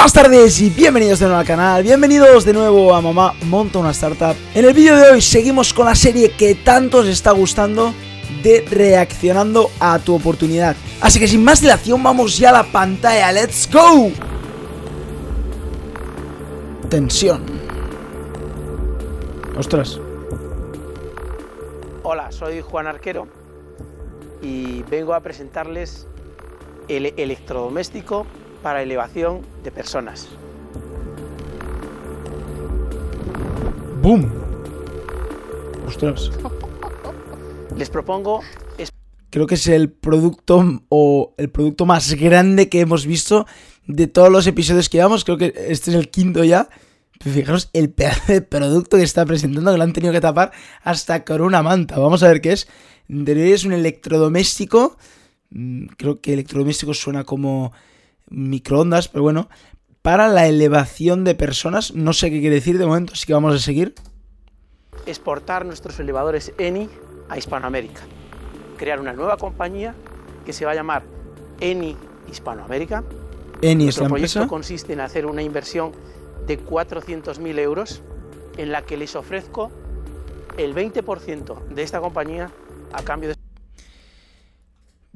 Buenas tardes y bienvenidos de nuevo al canal, bienvenidos de nuevo a Mamá Monta una Startup. En el vídeo de hoy seguimos con la serie que tanto os está gustando de reaccionando a tu oportunidad. Así que sin más dilación vamos ya a la pantalla, ¡let's go! Tensión. Ostras. Hola, soy Juan Arquero y vengo a presentarles el electrodoméstico para elevación de personas. ¡Boom! Ostras. Les propongo Creo que es el producto o el producto más grande que hemos visto de todos los episodios que llevamos. Creo que este es el quinto ya. Pero fijaros el pedazo de producto que está presentando, que lo han tenido que tapar hasta con una manta. Vamos a ver qué es. Teoría es un electrodoméstico. Mm, Creo que electrodoméstico suena como microondas, pero bueno. Para la elevación de personas. No sé qué quiere decir de momento, así que vamos a seguir. exportar nuestros elevadores ENI a Hispanoamérica. Crear una nueva compañía que se va a llamar ENI Hispanoamérica. Eni es la proyecto empresa. consiste en hacer una inversión de 400.000 euros en la que les ofrezco el 20% de esta compañía a cambio de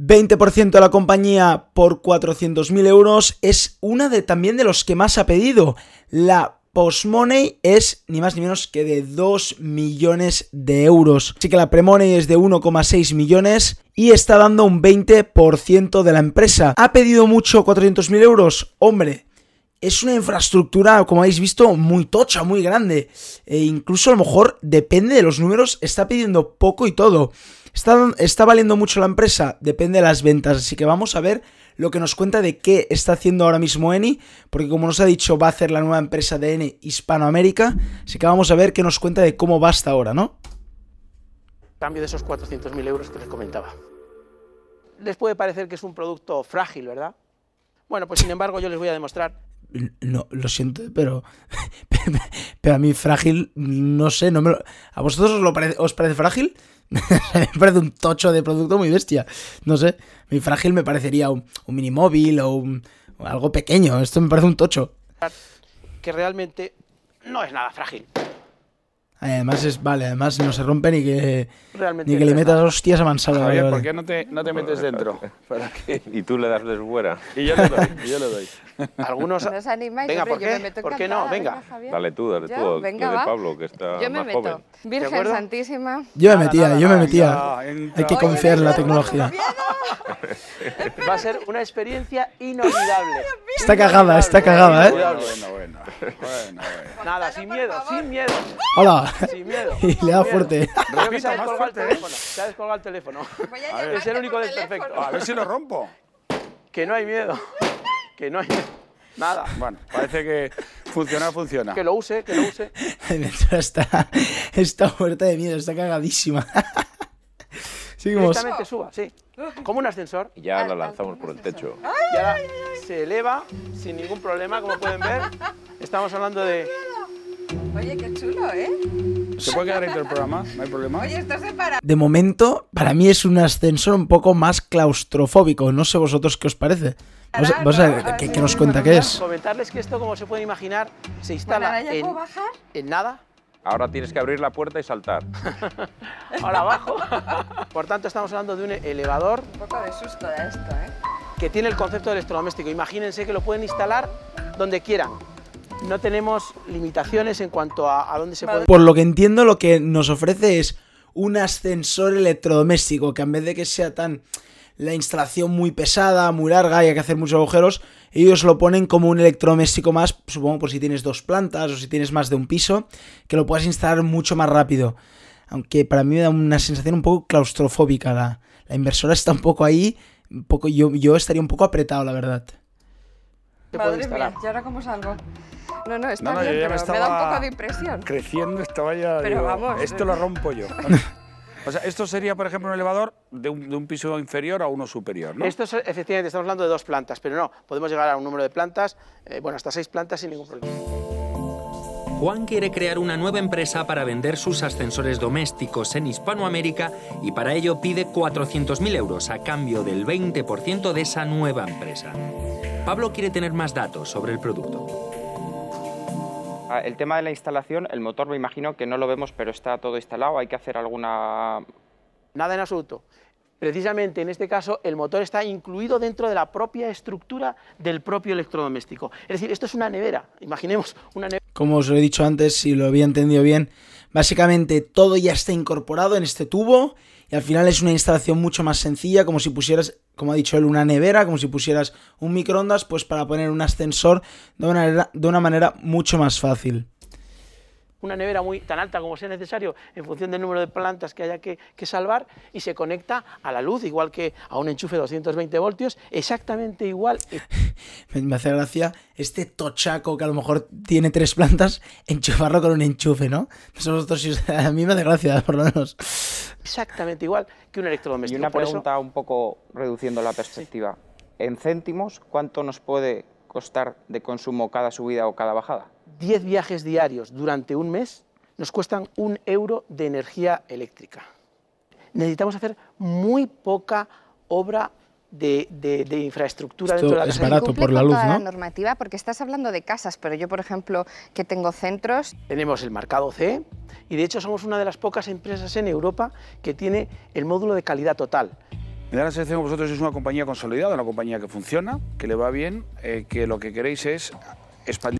20% de la compañía por 400.000 euros es una de también de los que más ha pedido. La Postmoney es ni más ni menos que de 2 millones de euros. Así que la Premoney es de 1,6 millones y está dando un 20% de la empresa. ¿Ha pedido mucho 400.000 euros? Hombre, es una infraestructura, como habéis visto, muy tocha, muy grande. E incluso a lo mejor, depende de los números, está pidiendo poco y todo. ¿Está, está valiendo mucho la empresa? Depende de las ventas. Así que vamos a ver lo que nos cuenta de qué está haciendo ahora mismo Eni. Porque como nos ha dicho, va a hacer la nueva empresa de Eni Hispanoamérica. Así que vamos a ver qué nos cuenta de cómo va hasta ahora, ¿no? cambio de esos 400.000 euros que les comentaba. Les puede parecer que es un producto frágil, ¿verdad? Bueno, pues sin embargo yo les voy a demostrar No, lo siento, pero. Pero a mí frágil, no sé, no me lo- ¿A vosotros os, lo parece, os parece frágil? me parece un tocho de producto muy bestia. No sé, mí frágil me parecería un, un minimóvil o, un- algo pequeño. Esto me parece un tocho. que realmente no es nada frágil. Además es, vale, además no se rompe ni que, Realmente ni que le metas hostias a mansalva. Javier, ¿por qué no te, no te metes dentro? ¿Para qué? Y tú le das desfuera. Y yo le doy, y yo le doy. Algunos... ¿No os animáis? Venga, ¿por yo qué? me meto ¿Por qué no? Venga. Dale tú, dale Yo, tú. venga, de. Pablo, que está Yo me más meto. joven. Virgen? Santísima. Yo me metía, yo me metía. Hay que Oye, confiar en la tecnología. Va a ser una experiencia inolvidable. Está cagada, está cagada, ¿eh? Bueno, bueno, bueno. Bueno, bueno. Nada, sin miedo, sin miedo, Hola. Sin miedo. Y le da fuerte. Que se ha descolgado el fuerte, teléfono. Se ha descolgado el teléfono. Voy a ver. llamarte Es el único desperfecto. A ver si lo rompo. Que no hay miedo. Que no hay nada. Bueno, parece que funciona, funciona. Que lo use, que lo use. Está, está muerta de miedo, está cagadísima. Seguimos. Directamente suba, sí. Como un ascensor. Y ya la al- lanzamos ¿cómo por el techo. Y ahora se eleva sin ningún problema, como pueden ver. Estamos hablando de Oye, qué chulo, ¿eh? ¿Se puede quedar dentro del programa? ¿No hay problema? Oye, esto se para. De momento, para mí es un ascensor un poco más claustrofóbico. No sé vosotros qué os parece. Vamos, a- vamos a ver qué, qué nos cuenta qué es. comentarles que esto, como se pueden imaginar, se instala en, bajar. en nada. Ahora tienes que abrir la puerta y saltar. Ahora abajo. Por tanto, estamos hablando de un elevador Un poco de susto da esto, ¿eh? que tiene el concepto de electrodoméstico. Imagínense que lo pueden instalar donde quieran. No tenemos limitaciones en cuanto a, a dónde se puede. Por lo que entiendo, lo que nos ofrece es un ascensor electrodoméstico que en vez de que sea tan la instalación muy pesada, muy larga y hay que hacer muchos agujeros, ellos lo ponen como un electrodoméstico más, supongo por si tienes dos plantas o si tienes más de un piso, que lo puedas instalar mucho más rápido. Aunque para mí me da una sensación un poco claustrofóbica. La, la inversora está un poco ahí, un poco, yo, yo estaría un poco apretado, la verdad. Madre mía, ¿y ahora cómo salgo? No, no, está No, no, yo bien, me pero me da un poco de impresión. Creciendo estaba ya. Pero digo, vamos, Esto eh. lo rompo yo. O sea, esto sería, por ejemplo, un elevador de un, de un piso inferior a uno superior, ¿no? Esto es, efectivamente, estamos hablando de dos plantas, pero no, podemos llegar a un número de plantas, eh, bueno, hasta seis plantas sin ningún problema. Juan quiere crear una nueva empresa para vender sus ascensores domésticos en Hispanoamérica y para ello pide 400.000 euros a cambio del 20% de esa nueva empresa. Pablo quiere tener más datos sobre el producto. Ah, El tema de la instalación, el motor me imagino que no lo vemos, pero está todo instalado. Hay que hacer alguna Nada en absoluto. Precisamente en este caso el motor está incluido dentro de la propia estructura del propio electrodoméstico. Es decir, esto es una nevera. Imaginemos una nevera. Como os lo he dicho antes, si lo había entendido bien, básicamente todo ya está incorporado en este tubo y al final es una instalación mucho más sencilla, como si pusieras, como ha dicho él, una nevera, como si pusieras un microondas, pues para poner un ascensor de una manera, de una manera mucho más fácil. Una nevera muy tan alta como sea necesario en función del número de plantas que haya que, que salvar y se conecta a la luz, igual que a un enchufe de 220 voltios, exactamente igual. Me hace gracia este tochaco que a lo mejor tiene tres plantas, enchufarlo con un enchufe, ¿no? Sí- a mí me hace gracia, por lo menos. Exactamente igual que un Y electrodoméstico. una Por eso- pregunta un poco reduciendo la perspectiva. En céntimos, ¿cuánto nos puede costar de consumo cada subida o cada bajada? 10 viajes diarios durante un mes nos cuestan un euro de energía eléctrica. Necesitamos hacer muy poca obra de, de- de infraestructura Esto dentro de la es casa. barato Cumple por la luz, toda ¿no? la normativa, porque estás hablando de casas, pero yo, por ejemplo, que tengo centros, Tenemos el marcado C y de hecho somos una de las pocas empresas en Europa que tiene el módulo de calidad total. Me da la sensación que vosotros sois una compañía consolidada, una compañía que funciona, que le va bien, eh, que lo que queréis es expandir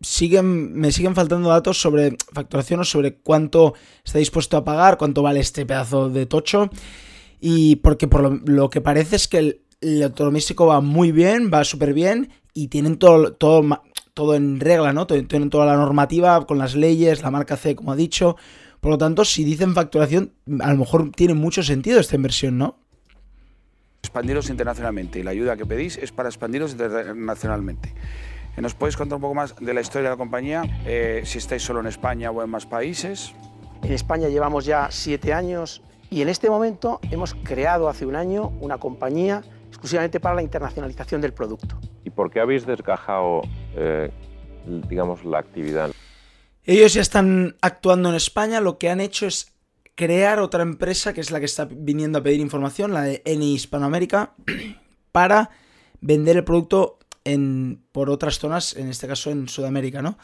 Siguen, me siguen faltando datos sobre facturación o sobre cuánto está dispuesto a pagar, cuánto vale este pedazo de tocho. Y porque por lo, que parece es que el, el va muy bien, va súper bien y tienen todo, todo, todo en regla, ¿no? Tienen toda la normativa con las leyes, la marca C, como ha dicho. Por lo tanto, si dicen facturación, a lo mejor tiene mucho sentido esta inversión, ¿no? expandiros internacionalmente y la ayuda que pedís es para expandiros internacionalmente. ¿Nos podéis contar un poco más de la historia de la compañía? Eh, si estáis solo en España o en más países. En España llevamos ya siete años y en este momento hemos creado hace un año una compañía exclusivamente para la internacionalización del producto. ¿Y por qué habéis desgajado, eh, digamos, la actividad? Ellos ya están actuando en España, lo que han hecho es crear otra empresa, que es la que está viniendo a pedir información, la de Eni Hispanoamérica, para vender el producto en, por otras zonas, en este caso en Sudamérica, ¿no?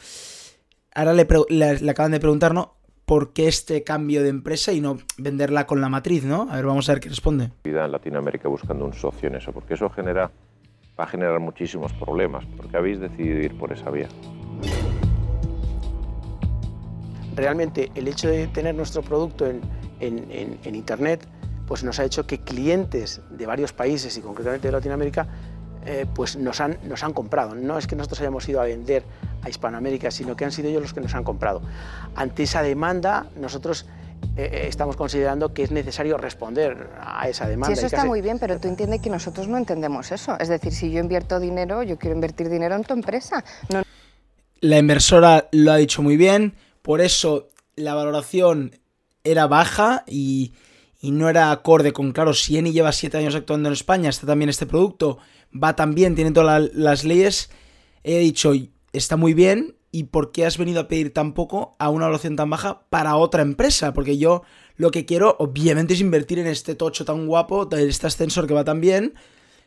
Ahora le, le- le acaban de preguntarnos por qué este cambio de empresa y no venderla con la matriz, ¿no? A ver, vamos a ver qué responde. actividad en Latinoamérica buscando un socio en eso? Porque eso genera, va a generar muchísimos problemas. ¿Por qué habéis decidido ir por esa vía? Realmente el hecho de tener nuestro producto en, en- en- en Internet pues nos ha hecho que clientes de varios países y concretamente de Latinoamérica eh, pues nos han, nos han comprado. No es que nosotros hayamos ido a vender a Hispanoamérica, sino que han sido ellos los que nos han comprado. Ante esa demanda, nosotros eh, eh, estamos considerando que es necesario responder a esa demanda. y eso está hace- muy bien, pero tú entiendes que nosotros no entendemos eso. Es decir, si yo invierto dinero, yo quiero invertir dinero en tu empresa. No, La inversora lo ha dicho muy bien, por eso la valoración era baja y, y no era acorde con, claro, si Eni lleva 7 años actuando en España, está también este producto, va también, tiene todas la- las leyes, he dicho, está muy bien, ¿y por qué has venido a pedir tan poco a una valoración tan baja para otra empresa? Porque yo lo que quiero, obviamente, es invertir en este tocho tan guapo, este ascensor que va tan bien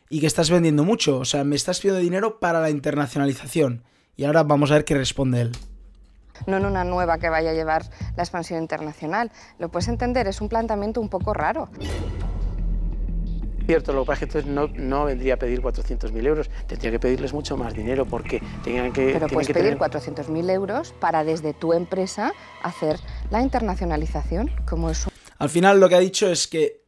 y que estás vendiendo mucho. O sea, me estás pidiendo dinero para la internacionalización. Y ahora vamos a ver qué responde él. no en una nueva que vaya a llevar la expansión internacional. Lo puedes entender, es un planteamiento un poco raro. Cierto, lo que pasa es que entonces no, no vendría a pedir 400.000 euros, tendría que pedirles mucho más dinero porque tenían que... Pero puedes que pedir tener- 400.000 euros para desde tu empresa hacer la internacionalización, como es un Al final lo que ha dicho es que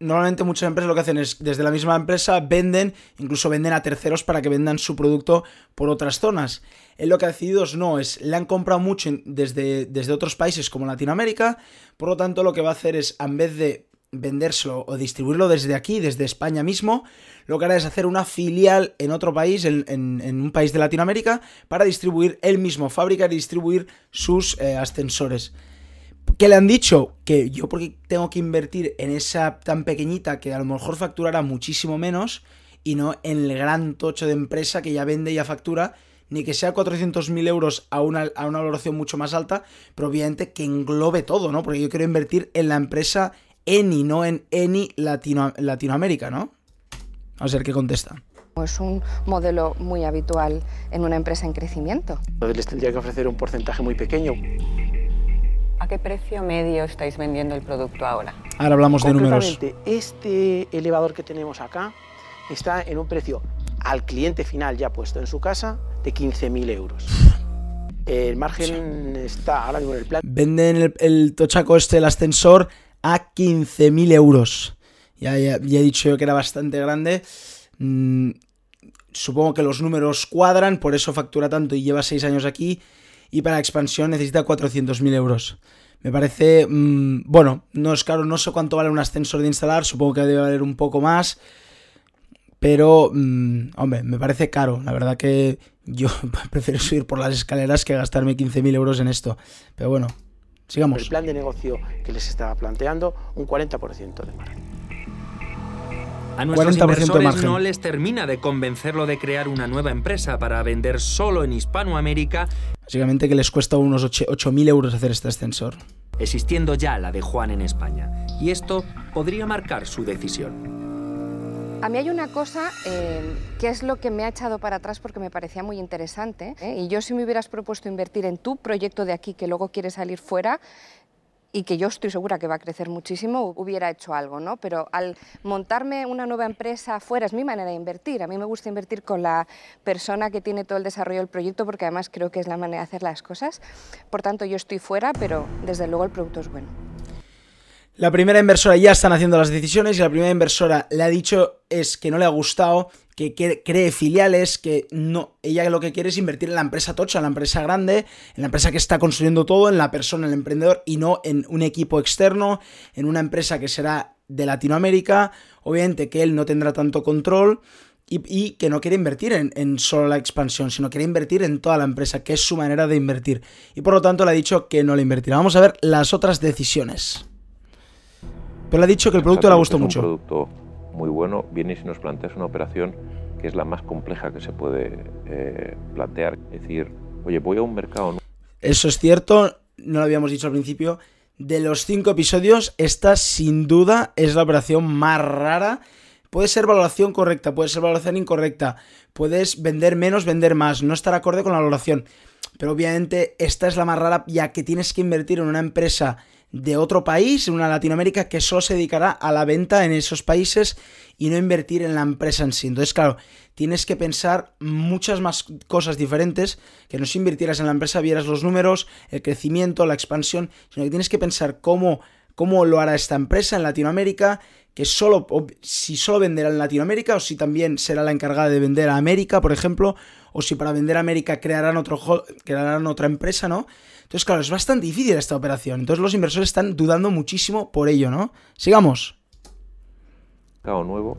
normalmente muchas empresas lo que hacen es desde la misma empresa venden, incluso venden a terceros para que vendan su producto por otras zonas. Él lo que ha decidido es no, es le han comprado mucho desde, desde otros países como Latinoamérica, por lo tanto lo que va a hacer es en vez de vendérselo o distribuirlo desde aquí, desde España mismo, lo que hará es hacer una filial en otro país, en, en- un país de Latinoamérica, para distribuir él mismo, fabricar y distribuir sus eh, ascensores. ¿Qué le han dicho? Que yo porque tengo que invertir en esa tan pequeñita que a lo mejor facturará muchísimo menos y no en el gran tocho de empresa que ya vende y ya factura, ni que sea 400.000 euros a una, a una valoración mucho más alta, pero obviamente que englobe todo, ¿no? Porque yo quiero invertir en la empresa Eni, no en Eni Latino, Latinoamérica, ¿no? Vamos a ver qué contesta. Es un modelo muy habitual en una empresa en crecimiento. Entonces les tendría que ofrecer un porcentaje muy pequeño. ¿A qué precio medio estáis vendiendo el producto ahora? Ahora hablamos de números. Este elevador que tenemos acá está en un precio al cliente final ya puesto en su casa de 15.000 euros. El margen está ahora mismo en el plan. Venden el, el tochaco este, el ascensor, a 15.000 euros. Ya, ya, ya he dicho yo que era bastante grande. Mm, supongo que los números cuadran, por eso factura tanto y lleva 6 años aquí. Y para expansión necesita 400.000 euros. Me parece, mmm, bueno, no es caro, no sé cuánto vale un ascensor de instalar, supongo que debe valer un poco más. Pero, mmm, hombre, me parece caro. La verdad que yo prefiero subir por las escaleras que gastarme 15.000 euros en esto. Pero bueno, sigamos. El plan de negocio que les estaba planteando, un 40% de margen. A nuestros inversores no les termina de convencerlo de crear una nueva empresa para vender solo en Hispanoamérica. Básicamente que les cuesta unos 8.000 euros hacer este ascensor. Existiendo ya la de Juan en España. Y esto podría marcar su decisión. A mí hay una cosa eh, que es lo que me ha echado para atrás porque me parecía muy interesante. ¿eh? Y yo si me hubieras propuesto invertir en tu proyecto de aquí que luego quiere salir fuera, y que yo estoy segura que va a crecer muchísimo, hubiera hecho algo, ¿no? Pero al montarme una nueva empresa fuera es mi manera de invertir. A mí me gusta invertir con la persona que tiene todo el desarrollo del proyecto porque además creo que es la manera de hacer las cosas. Por tanto, yo estoy fuera, pero desde luego el producto es bueno. La primera inversora ya están haciendo las decisiones y la primera inversora le ha dicho es que no le ha gustado, que cree filiales, que no, ella lo que quiere es invertir en la empresa tocha, en la empresa grande, en la empresa que está construyendo todo, en la persona, en el emprendedor y no en un equipo externo, en una empresa que será de Latinoamérica, obviamente que él no tendrá tanto control y, que no quiere invertir en, en, solo la expansión, sino quiere invertir en toda la empresa, que es su manera de invertir. Y por lo tanto le ha dicho que no le invertirá. Vamos a ver las otras decisiones. Pero le ha dicho que el producto le ha gustado mucho. Un producto muy bueno. Viene si nos planteas una operación que es la más compleja que se puede eh, plantear. Es decir, oye, voy a un mercado. Eso es cierto, no lo habíamos dicho al principio. De los cinco episodios, esta sin duda es la operación más rara. Puede ser valoración correcta, puede ser valoración incorrecta. Puedes vender menos, vender más, no estar acorde con la valoración. Pero obviamente esta es la más rara ya que tienes que invertir en una empresa de otro país, una Latinoamérica que solo se dedicará a la venta en esos países y no invertir en la empresa en sí. Entonces, claro, tienes que pensar muchas más cosas diferentes, que no si invirtieras en la empresa, vieras los números, el crecimiento, la expansión, sino que tienes que pensar cómo, cómo lo hará esta empresa en Latinoamérica, que solo, si solo venderá en Latinoamérica o si también será la encargada de vender a América, por ejemplo, o si para vender a América crearán, otro, crearán otra empresa, ¿no? Entonces, claro, es bastante difícil esta operación. Entonces los inversores están dudando muchísimo por ello, ¿no? Sigamos. nuevo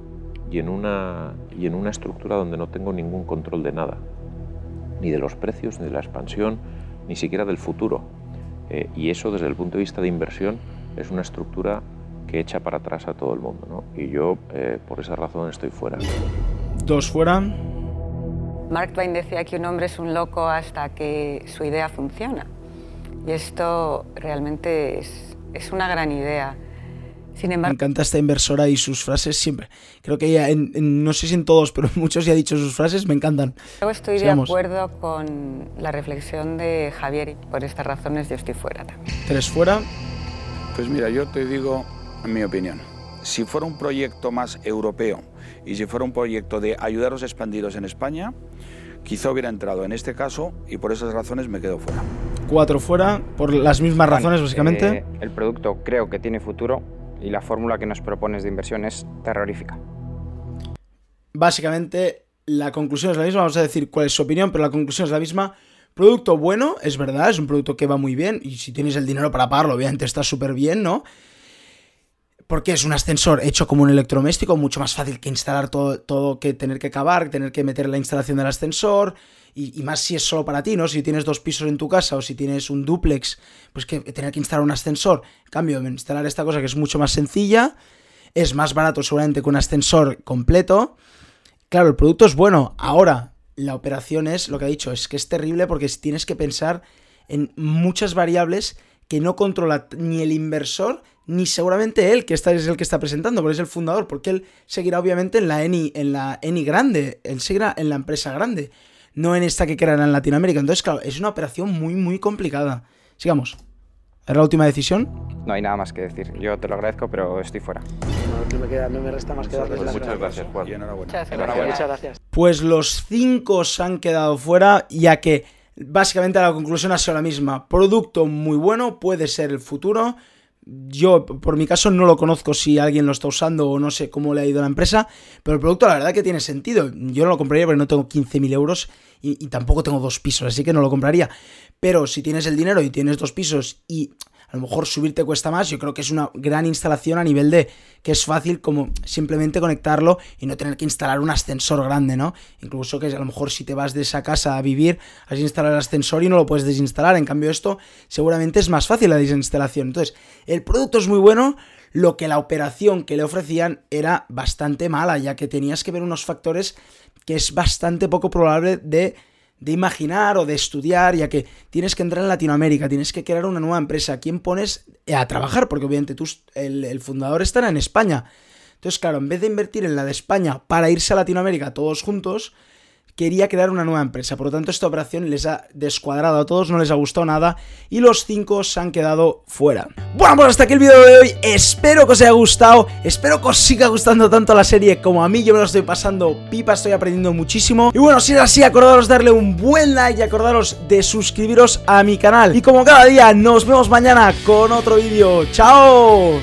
y en una y en una estructura donde no tengo ningún control de nada, ni de los precios, ni de la expansión, ni siquiera del futuro. Eh, y eso desde el punto de vista de inversión es una estructura que echa para atrás a todo el mundo, ¿no? Y yo eh, por esa razón estoy fuera. Dos fuera. Mark Twain decía que un hombre es un loco hasta que su idea funciona. Y esto realmente es, es una gran idea. Sin embargo, Me encanta esta inversora y sus frases siempre. Creo que ella, en, en, no sé si en todos, pero muchos ya ha dicho sus frases, me encantan. Yo estoy Sigamos. de acuerdo con la reflexión de Javier y por estas razones yo estoy fuera también. Tres fuera. Pues mira, yo te digo mi opinión. Si fuera un proyecto más europeo y si fuera un proyecto de ayudar a los expandidos en España, quizá hubiera entrado en este caso y por esas razones me quedo fuera. Cuatro fuera, por las mismas razones, básicamente. Eh, el producto creo que tiene futuro y la fórmula que nos propones de inversión es terrorífica. Básicamente, la conclusión es la misma. Vamos a decir cuál es su opinión, pero la conclusión es la misma. Producto bueno, es verdad, es un producto que va muy bien y si tienes el dinero para pagarlo, obviamente está súper bien, ¿no? Porque es un ascensor hecho como un electrodoméstico, mucho más fácil que instalar todo, todo que tener que cavar, tener que meter la instalación del ascensor, y, y, más si es solo para ti, ¿no? Si tienes dos pisos en tu casa o si tienes un duplex, pues que tener que instalar un ascensor. En cambio, instalar esta cosa que es mucho más sencilla, es más barato seguramente que un ascensor completo. Claro, el producto es bueno. Ahora, la operación es, lo que ha dicho, es que es terrible porque tienes que pensar en muchas variables que no controla ni el inversor ni seguramente él, que es el que está presentando, porque es el fundador, porque él seguirá obviamente en la ENI, en la ENI grande, él seguirá en la empresa grande, no en esta que creará en Latinoamérica. Entonces, claro, es una operación muy, muy complicada. Sigamos. ¿Es la última decisión? No hay nada más que decir. Yo te lo agradezco, pero estoy fuera. No, me, queda, no me, resta más que darles pues las Muchas gracias, Juan. Muchas gracias. Muchas gracias. Pues los cinco se han quedado fuera, ya que básicamente la conclusión ha sido la misma. Producto muy bueno, puede ser el futuro yo, por mi caso, no lo conozco si alguien lo está usando o no sé cómo le ha ido a la empresa, pero el producto la verdad que tiene sentido. Yo no lo compraría porque no tengo 15.000 euros y, y, tampoco tengo dos pisos, así que no lo compraría. Pero si tienes el dinero y tienes dos pisos y a lo mejor subirte cuesta más, yo creo que es una gran instalación a nivel de que es fácil como simplemente conectarlo y no tener que instalar un ascensor grande, ¿no? Incluso que a lo mejor si te vas de esa casa a vivir, has de instalar el ascensor y no lo puedes desinstalar, en cambio esto seguramente es más fácil la desinstalación. Entonces, el producto es muy bueno, lo que la operación que le ofrecían era bastante mala, ya que tenías que ver unos factores que es bastante poco probable de de imaginar o de estudiar, ya que tienes que entrar en Latinoamérica, tienes que crear una nueva empresa. ¿Quién pones a trabajar? Porque obviamente tú, el, el fundador estará en España. Entonces, claro, en vez de invertir en la de España para irse a Latinoamérica todos juntos, quería crear una nueva empresa. Por lo tanto, esta operación les ha descuadrado a todos, no les ha gustado nada y los cinco se han quedado fuera. Bueno, pues hasta aquí el vídeo de hoy. Espero que os haya gustado, espero que os siga gustando tanto la serie como a mí. Yo me lo estoy pasando pipa, estoy aprendiendo muchísimo. Y bueno, si es así, acordaros de darle un buen like y acordaros de suscribiros a mi canal. Y como cada día, nos vemos mañana con otro vídeo. ¡Chao!